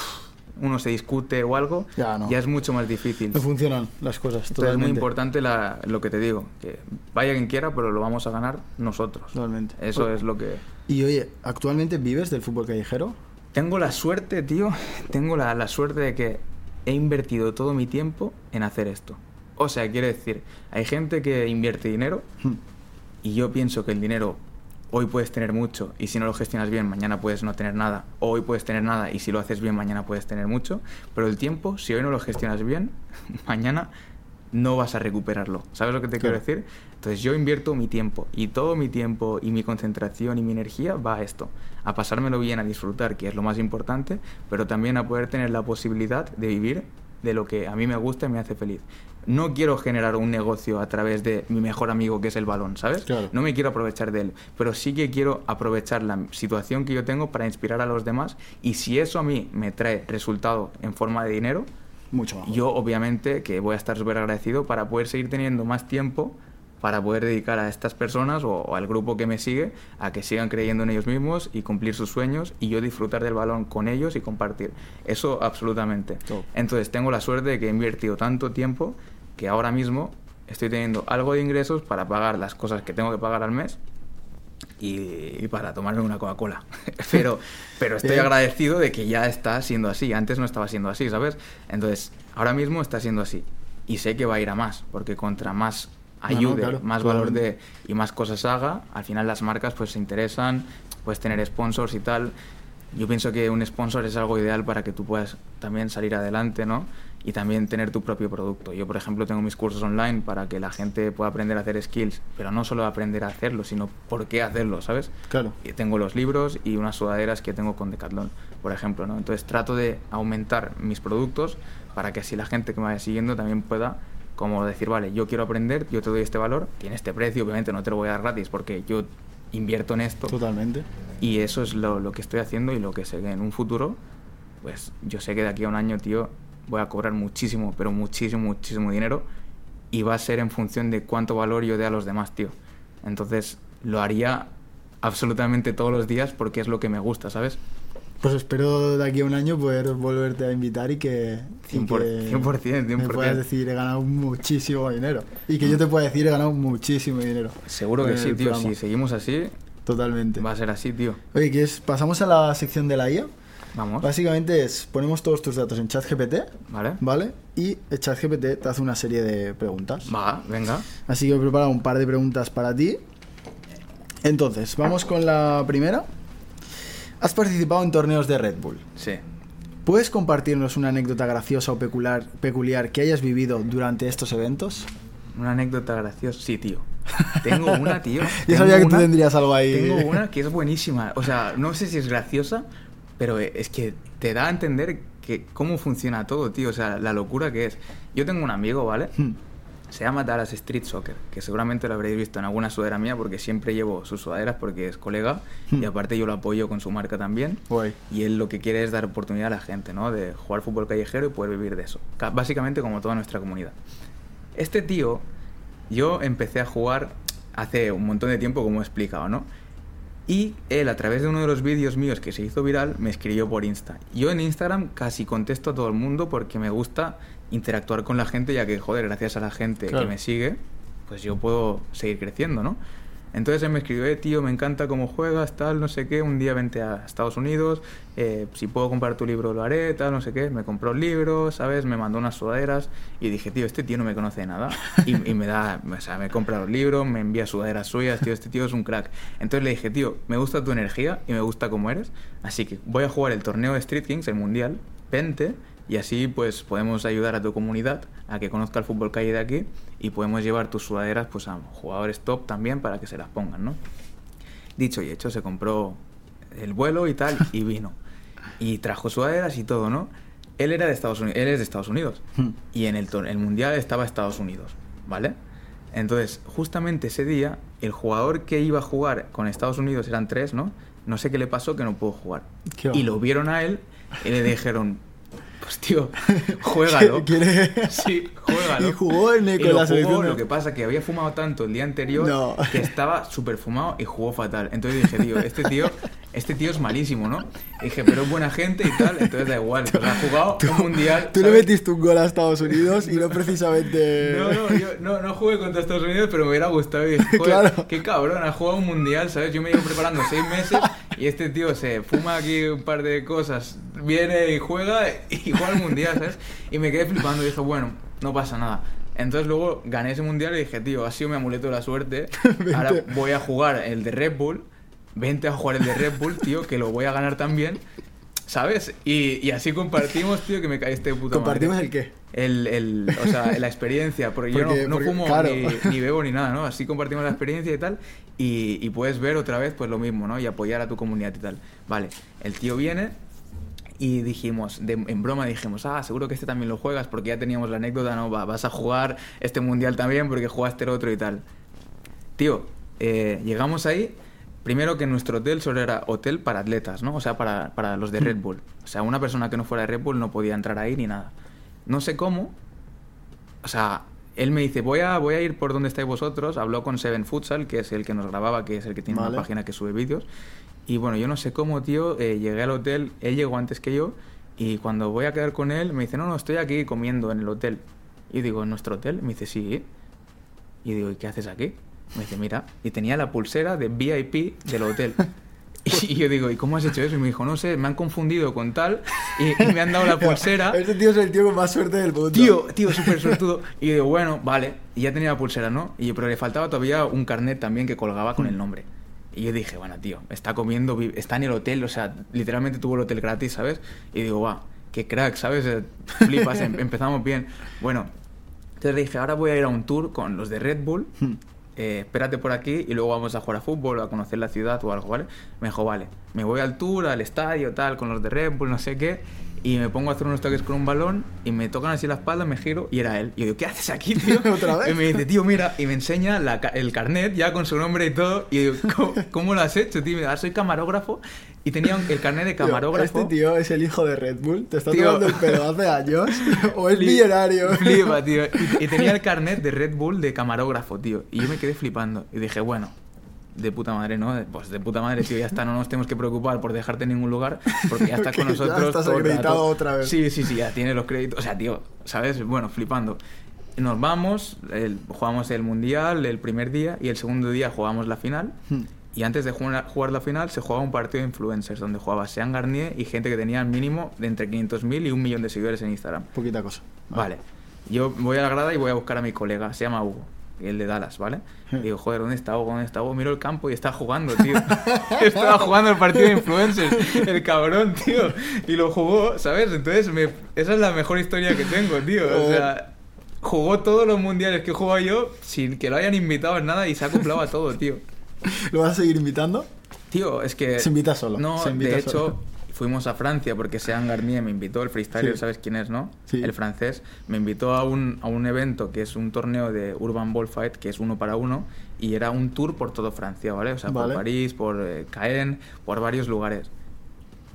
uno se discute o algo, Ya, no. es mucho más difícil. No funcionan las cosas, Entonces es muy importante la- lo que te digo, que vaya quien quiera, pero lo vamos a ganar nosotros. Totalmente. Eso es lo que... Y oye, ¿actualmente vives del fútbol callejero? Tengo la suerte, tío, tengo la, la suerte de que he invertido todo mi tiempo en hacer esto. O sea, quiero decir, hay gente que invierte dinero Hmm. y yo pienso que el dinero hoy puedes tener mucho y si no lo gestionas bien, mañana puedes no tener nada. O hoy puedes tener nada y si lo haces bien, mañana puedes tener mucho. Pero el tiempo, si hoy no lo gestionas bien, mañana no vas a recuperarlo. ¿Sabes lo que te quiero decir? Entonces yo invierto mi tiempo y todo mi tiempo y mi concentración y mi energía va a esto, a pasármelo bien, a disfrutar, que es lo más importante, pero también a poder tener la posibilidad de vivir de lo que a mí me gusta y me hace feliz. No quiero generar un negocio a través de mi mejor amigo que es el balón, ¿sabes? Claro. No me quiero aprovechar de él, pero sí que quiero aprovechar la situación que yo tengo para inspirar a los demás y si eso a mí me trae resultado en forma de dinero, Mucho yo obviamente que voy a estar súper agradecido para poder seguir teniendo más tiempo para poder dedicar a estas personas o, o al grupo que me sigue a que sigan creyendo en ellos mismos y cumplir sus sueños y yo disfrutar del balón con ellos y compartir. Eso absolutamente. Top. Entonces tengo la suerte de que he invertido tanto tiempo que ahora mismo estoy teniendo algo de ingresos para pagar las cosas que tengo que pagar al mes y, y para tomarme una Coca-Cola. pero, pero estoy Bien. agradecido de que ya está siendo así. Antes no estaba siendo así, ¿sabes? Entonces, ahora mismo está siendo así. y sé que va a ir a más, porque contra más No, no, ayude, claro, más valor de y más cosas haga, al final las marcas pues se interesan, puedes tener sponsors y tal. Yo pienso que un sponsor es algo ideal para que tú puedas también salir adelante, ¿no? Y también tener tu propio producto. Yo, por ejemplo, tengo mis cursos online para que la gente pueda aprender a hacer skills, pero no solo aprender a hacerlo, sino por qué hacerlo, ¿sabes? Claro. Y tengo los libros y unas sudaderas que tengo con Decathlon, por ejemplo, ¿no? Entonces trato de aumentar mis productos para que así la gente que me vaya siguiendo también pueda como decir, vale, yo quiero aprender, yo te doy este valor, tiene este precio, obviamente no te lo voy a dar gratis porque yo invierto en esto Totalmente. y eso es lo, lo que estoy haciendo y lo que sé que en un futuro, pues yo sé que de aquí a un año, tío, voy a cobrar muchísimo, pero muchísimo, muchísimo dinero y va a ser en función de cuánto valor yo dé a los demás, tío. Entonces lo haría absolutamente todos los días porque es lo que me gusta, ¿sabes? Pues espero de aquí a un año poder volverte a invitar y que, y 100%, que 100%, me 100%. puedas decir he ganado muchísimo dinero. Y que yo te pueda decir he ganado muchísimo dinero. Seguro que con sí, tío. programa. Si seguimos así, Totalmente. va a ser así, tío. Oye, ¿quieres? pasamos a la sección de la IA. Vamos, Básicamente es, ponemos todos tus datos en ChatGPT, ¿vale? ¿vale? Y el ChatGPT te hace una serie de preguntas. Va, venga. Así que he preparado un par de preguntas para ti. Entonces, vamos con la primera. Has participado en torneos de Red Bull. Sí. ¿Puedes compartirnos una anécdota graciosa o peculiar, peculiar que hayas vivido durante estos eventos? Una anécdota graciosa. Sí, tío. Tengo una, tío. Yo sabía que tú tendrías algo ahí. Tengo una que es buenísima. O sea, no sé si es graciosa, pero es que te da a entender que cómo funciona todo, tío. O sea, la locura que es. Yo tengo un amigo, ¿vale? Hmm. Se llama Dallas Street Soccer, que seguramente lo habréis visto en alguna sudadera mía porque siempre llevo sus sudaderas porque es colega Hmm. y aparte yo lo apoyo con su marca también. Guay. Y él lo que quiere es dar oportunidad a la gente, ¿no? De jugar fútbol callejero y poder vivir de eso. Ca- Básicamente como toda nuestra comunidad. Este tío, yo empecé a jugar hace un montón de tiempo, como he explicado, ¿no? Y él, a través de uno de los vídeos míos que se hizo viral, me escribió por Insta. Yo en Instagram casi contesto a todo el mundo porque me gusta interactuar con la gente, ya que, joder, gracias a la gente Claro. que me sigue, pues yo puedo seguir creciendo, ¿no? Entonces él me escribió, eh, tío, me encanta cómo juegas, tal, no sé qué, un día vente a Estados Unidos, eh, si puedo comprar tu libro lo haré, tal, no sé qué, me compró el libro, ¿sabes? Me mandó unas sudaderas y dije, tío, este tío no me conoce de nada y, y me da, o sea, me compra los libros, me envía sudaderas suyas, tío, este tío es un crack. Entonces le dije, tío, me gusta tu energía y me gusta cómo eres, así que voy a jugar el torneo de Street Kings, el mundial, vente y así pues podemos ayudar a tu comunidad a que conozca el fútbol calle de aquí y podemos llevar tus sudaderas pues a jugadores top también para que se las pongan, ¿no? Dicho y hecho, se compró el vuelo y tal y vino. Y trajo sudaderas y todo, ¿no? Él era de Estados Unidos, él es de Estados Unidos Hmm. y en el, el mundial estaba Estados Unidos, ¿vale? Entonces, justamente ese día, el jugador que iba a jugar con Estados Unidos eran tres, ¿no? No sé qué le pasó que no pudo jugar. Y lo vieron a él y le dijeron, pues tío, juégalo. ¿Quiere- Sí, juégalo. Y jugó con lo la jugó, selección Lo que pasa que había fumado tanto el día anterior No. que estaba súper fumado y jugó fatal. Entonces dije, tío, este tío, este tío es malísimo, ¿no? Y dije, pero es buena gente y tal, entonces da igual. Pues ha jugado un mundial. Tú le ¿sabes? metiste un gol a Estados Unidos y no precisamente... No, no, yo no, no jugué contra Estados Unidos, pero me hubiera gustado. Y dije, joder, Claro. qué cabrón, ha jugado un mundial, ¿sabes? Yo me llevo preparando seis meses y este tío se fuma aquí un par de cosas, viene y juega y juega mundial, ¿sabes? Y me quedé flipando y dije, bueno, no pasa nada. Entonces luego gané ese mundial y dije, tío, ha sido mi amuleto de la suerte. Ahora voy a jugar el de Red Bull. Vente a jugar el de Red Bull, tío, que lo voy a ganar también. ¿Sabes? Y, y así compartimos, tío, que me caíste de puta madre ¿Compartimos el qué? El, el- o sea, la experiencia, porque, yo no, no porque, fumo claro. ni, ni bebo ni nada, ¿no? Así compartimos la experiencia y tal, y, y puedes ver otra vez pues lo mismo, ¿no? Y apoyar a tu comunidad y tal. Vale, el tío viene y dijimos, de- en broma dijimos, ah, seguro que este también lo juegas porque ya teníamos la anécdota, ¿no? Va- vas a jugar este mundial también porque jugaste el otro y tal. Tío, eh, llegamos ahí. Primero que nuestro hotel solo era hotel para atletas, ¿no? O sea, para, para los de Red Bull. O sea, una persona que no fuera de Red Bull no podía entrar ahí ni nada. No sé cómo. O sea, él me dice, voy a, voy a ir por donde estáis vosotros. Habló con Seven Futsal, que es el que nos grababa, que es el que tiene Vale. una página que sube vídeos. Y bueno, yo no sé cómo, tío, eh, llegué al hotel, él llegó antes que yo. Y cuando voy a quedar con él, me dice, no, no, estoy aquí comiendo en el hotel. Y digo, ¿en nuestro hotel? Me dice, sí. Y digo, ¿y qué haces aquí? Me dice, mira. Y tenía la pulsera de VIP del hotel. Y yo digo, ¿y cómo has hecho eso? Y me dijo, no sé, me han confundido con tal y, y me han dado la pulsera. Este tío es el tío con más suerte del mundo. Tío, tío, súper suertudo. Y digo, bueno, vale. Y ya tenía la pulsera, ¿no? Y yo, pero le faltaba todavía un carnet también que colgaba con el nombre. Y yo dije, bueno, tío, está comiendo, está en el hotel, o sea, literalmente tuvo el hotel gratis, ¿sabes? Y digo, va, qué crack, ¿sabes? Eh, Flipas, em- empezamos bien. Bueno, entonces le dije, ahora voy a ir a un tour con los de Red Bull. Eh, espérate por aquí y luego vamos a jugar a fútbol a conocer la ciudad o algo, ¿vale? Me dijo, vale, me voy al tour, al estadio, tal, con los de Red Bull, no sé qué, y me pongo a hacer unos toques con un balón y me tocan así la espalda, me giro y era él. Y yo digo, ¿qué haces aquí, tío? ¿Otra vez? Y me dice, tío, mira, y me enseña la el carnet ya con su nombre y todo. Y digo, ¿cómo, cómo lo has hecho, tío? Y me dice, "Ah, soy camarógrafo y tenía el carnet de Tío, camarógrafo. Este tío es el hijo de Red Bull. ¿Te está Tío. tomando el pelo hace años? ¿O es millonario? Flipa, tío. Y, y tenía el carnet de Red Bull de camarógrafo, tío. Y yo me quedé flipando. Y dije, bueno, de puta madre, ¿no? Pues de puta madre, tío, ya está, no nos tenemos que preocupar por dejarte en ningún lugar, porque ya estás con Que ya nosotros. estás acreditado otra vez. Sí, sí, sí, ya tiene los créditos. O sea, tío, ¿sabes? Bueno, flipando. Nos vamos, el- jugamos el mundial el primer día y el segundo día jugamos la final. Y antes de jugar, la final se jugaba un partido de influencers donde jugaba Sean Garnier y gente que tenía mínimo de entre 500.000 y un millón de seguidores en Instagram. Poquita cosa. Vale. Yo voy a la grada y voy a buscar a mi colega, se llama Hugo, el de Dallas, ¿vale? Y digo, joder, ¿dónde está Hugo? ¿Dónde está Hugo? Miro el campo y está jugando, tío. Estaba jugando el partido de influencers, el cabrón, tío. Y lo jugó, ¿sabes? Entonces, me... esa es la mejor historia que tengo, tío. O sea, jugó todos los mundiales que he jugado yo sin que lo hayan invitado en nada y se ha acoplado a todo, tío. ¿Lo vas a seguir invitando? Tío, es que... Se invita solo, No, se invita de hecho, solo. fuimos a Francia porque Sean Garnier me invitó, el freestyler, Sí. ¿sabes quién es, no? Sí. El francés. Me invitó a un, a un evento que es un torneo de Urban Bullfight, que es uno para uno, y era un tour por todo Francia, ¿vale? O sea, Vale. por París, por eh, Caen, por varios lugares.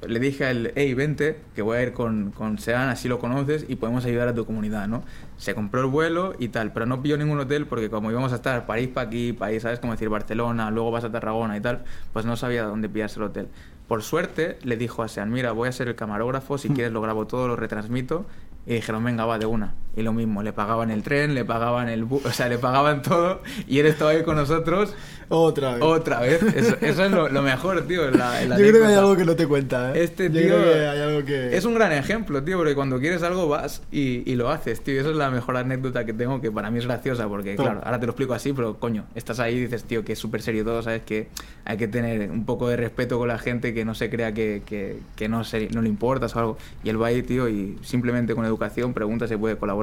Le dije a él, hey, vente, que voy a ir con, con Sean, así lo conoces y podemos ayudar a tu comunidad, ¿no? Se compró el vuelo y tal, pero no pilló ningún hotel porque como íbamos a estar París para aquí, París, ¿sabes? Como decir Barcelona, luego vas a Tarragona y tal, pues no sabía dónde pillarse el hotel. Por suerte le dijo a Sean, mira, voy a ser el camarógrafo, si quieres lo grabo todo, lo retransmito. Y dijeron, venga, va, de una. Y lo mismo, le pagaban el tren, le pagaban el bus, o sea, le pagaban todo y él estaba ahí con nosotros Otra vez. otra vez. Eso, eso es lo, lo mejor, tío. La, la Yo creo que hay algo que no te cuenta, ¿eh? Este Yo tío creo que hay algo que... es un gran ejemplo, tío, porque cuando quieres algo vas y, y lo haces, tío. Esa es la mejor anécdota que tengo, que para mí es graciosa, porque claro, ahora te lo explico así, pero coño, estás ahí y dices, tío, que es súper serio todo, sabes que hay que tener un poco de respeto con la gente, que no se crea que, que, que no, se, no le importas o algo. Y él va ahí, tío, y simplemente con educación pregunta si puede colaborar.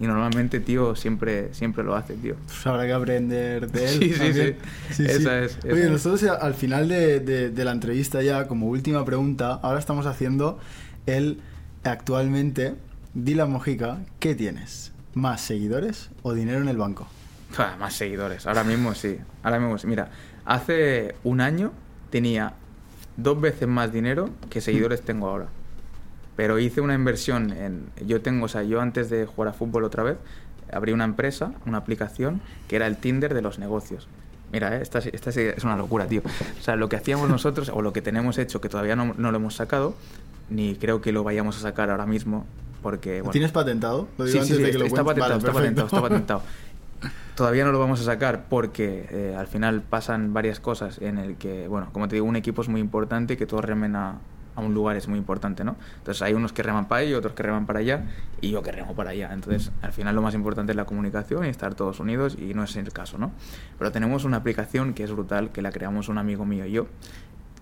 Y normalmente, tío, siempre, siempre lo hace, tío. Pues habrá que aprender de él. Sí, sí, sí. Esa es, esa Oye, es. nosotros al final de, de- de la entrevista ya, como última pregunta, ahora estamos haciendo el actualmente, Dylan Mojica, ¿qué tienes? ¿Más seguidores o dinero en el banco? Ah, más seguidores. Ahora mismo sí. Ahora mismo sí. Mira, hace un año tenía dos veces más dinero que seguidores tengo ahora. Pero hice una inversión en... Yo tengo, o sea, yo antes de jugar a fútbol otra vez, abrí una empresa, una aplicación, que era el Tinder de los negocios. Mira, eh, esta, es- esta es una locura, tío. O sea, lo que hacíamos nosotros, o lo que tenemos hecho, que todavía no, no lo hemos sacado, ni creo que lo vayamos a sacar ahora mismo, porque... ¿Lo bueno, tienes patentado? Lo Sí, digo sí, antes sí, de que lo está, cuentes. patentado, Vale, está patentado, está patentado. Todavía no lo vamos a sacar porque eh, al final pasan varias cosas en el que, bueno, como te digo, un equipo es muy importante que todos remen a, a un lugar es muy importante, ¿no? Entonces hay unos que reman para ahí, otros que reman para allá y yo que remo para allá. Entonces al final lo más importante es la comunicación y estar todos unidos y no es el caso, ¿no? Pero tenemos una aplicación que es brutal, que la creamos un amigo mío y yo.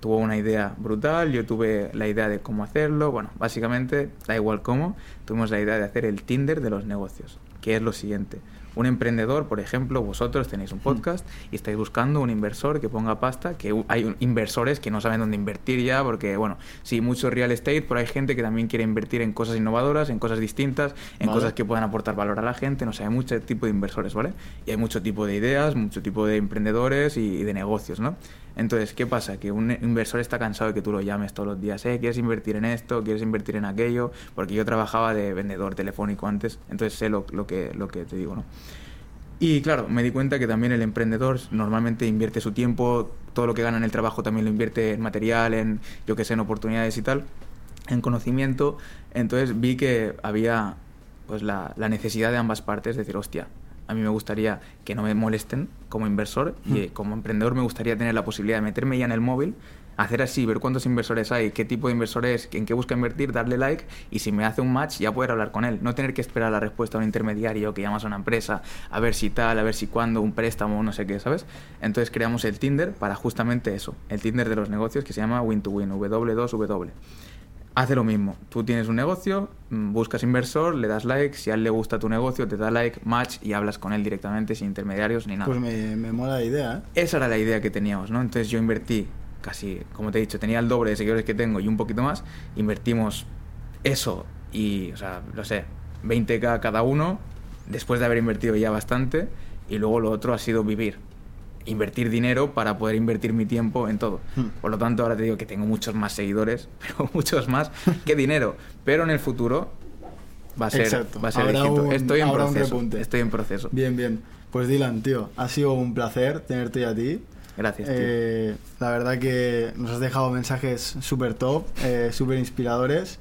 Tuvo una idea brutal, yo tuve la idea de cómo hacerlo, bueno, básicamente, da igual cómo, tuvimos la idea de hacer el Tinder de los negocios, que es lo siguiente. Un emprendedor, por ejemplo, vosotros tenéis un podcast y estáis buscando un inversor que ponga pasta, que hay inversores que no saben dónde invertir ya, porque, bueno, sí, mucho real estate, pero hay gente que también quiere invertir en cosas innovadoras, en cosas distintas, en Vale. cosas que puedan aportar valor a la gente, no sé, hay mucho tipo de inversores, ¿vale? Y hay mucho tipo de ideas, mucho tipo de emprendedores y, y de negocios, ¿no? Entonces, ¿qué pasa? Que un inversor está cansado de que tú lo llames todos los días, ¿eh? ¿Quieres invertir en esto? ¿Quieres invertir en aquello? Porque yo trabajaba de vendedor telefónico antes, entonces sé lo, lo que, lo que te digo, ¿no? Y claro, me di cuenta que también el emprendedor normalmente invierte su tiempo, todo lo que gana en el trabajo también lo invierte en material, en, yo que sé, en oportunidades y tal, en conocimiento. Entonces vi que había pues la, la necesidad de ambas partes, decir, hostia, a mí me gustaría que no me molesten como inversor y como emprendedor me gustaría tener la posibilidad de meterme ya en el móvil, Hacer así, ver cuántos inversores hay, qué tipo de inversores, en qué busca invertir, darle like y si me hace un match ya poder hablar con él. No tener que esperar la respuesta a un intermediario que llamas a una empresa, a ver si tal, a ver si cuándo, un préstamo, no sé qué, ¿sabes? Entonces creamos el Tinder para justamente eso, el Tinder de los negocios que se llama Win2Win, W2W. Hace lo mismo, tú tienes un negocio, mm, buscas inversor, le das like, si a él le gusta tu negocio, te da like, match y hablas con él directamente sin intermediarios ni nada. Pues me, me mola la idea, ¿eh? Esa era la idea que teníamos, ¿no? Entonces yo invertí casi, como te he dicho, tenía el doble de seguidores que tengo y un poquito más. Invertimos eso y, o sea, no sé, 20k cada uno, después de haber invertido ya bastante. Y luego lo otro ha sido vivir. Invertir dinero para poder invertir mi tiempo en todo. Hmm. Por lo tanto, ahora te digo que tengo muchos más seguidores, pero muchos más que dinero. Pero en el futuro va a ser, Exacto. va a ser Habrá distinto. un- Estoy en habrá un proceso. repunte. Estoy en proceso. Bien, bien. Pues Dylan, tío, ha sido un placer tenerte a ti. Gracias, tío. Eh, la verdad que nos has dejado mensajes súper top, eh, súper inspiradores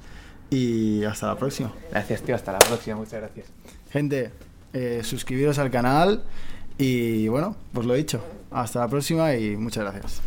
y hasta la próxima. Gracias, tío. Hasta la próxima. Muchas gracias. Gente, eh, suscribiros al canal y bueno, pues lo he dicho. Hasta la próxima y muchas gracias.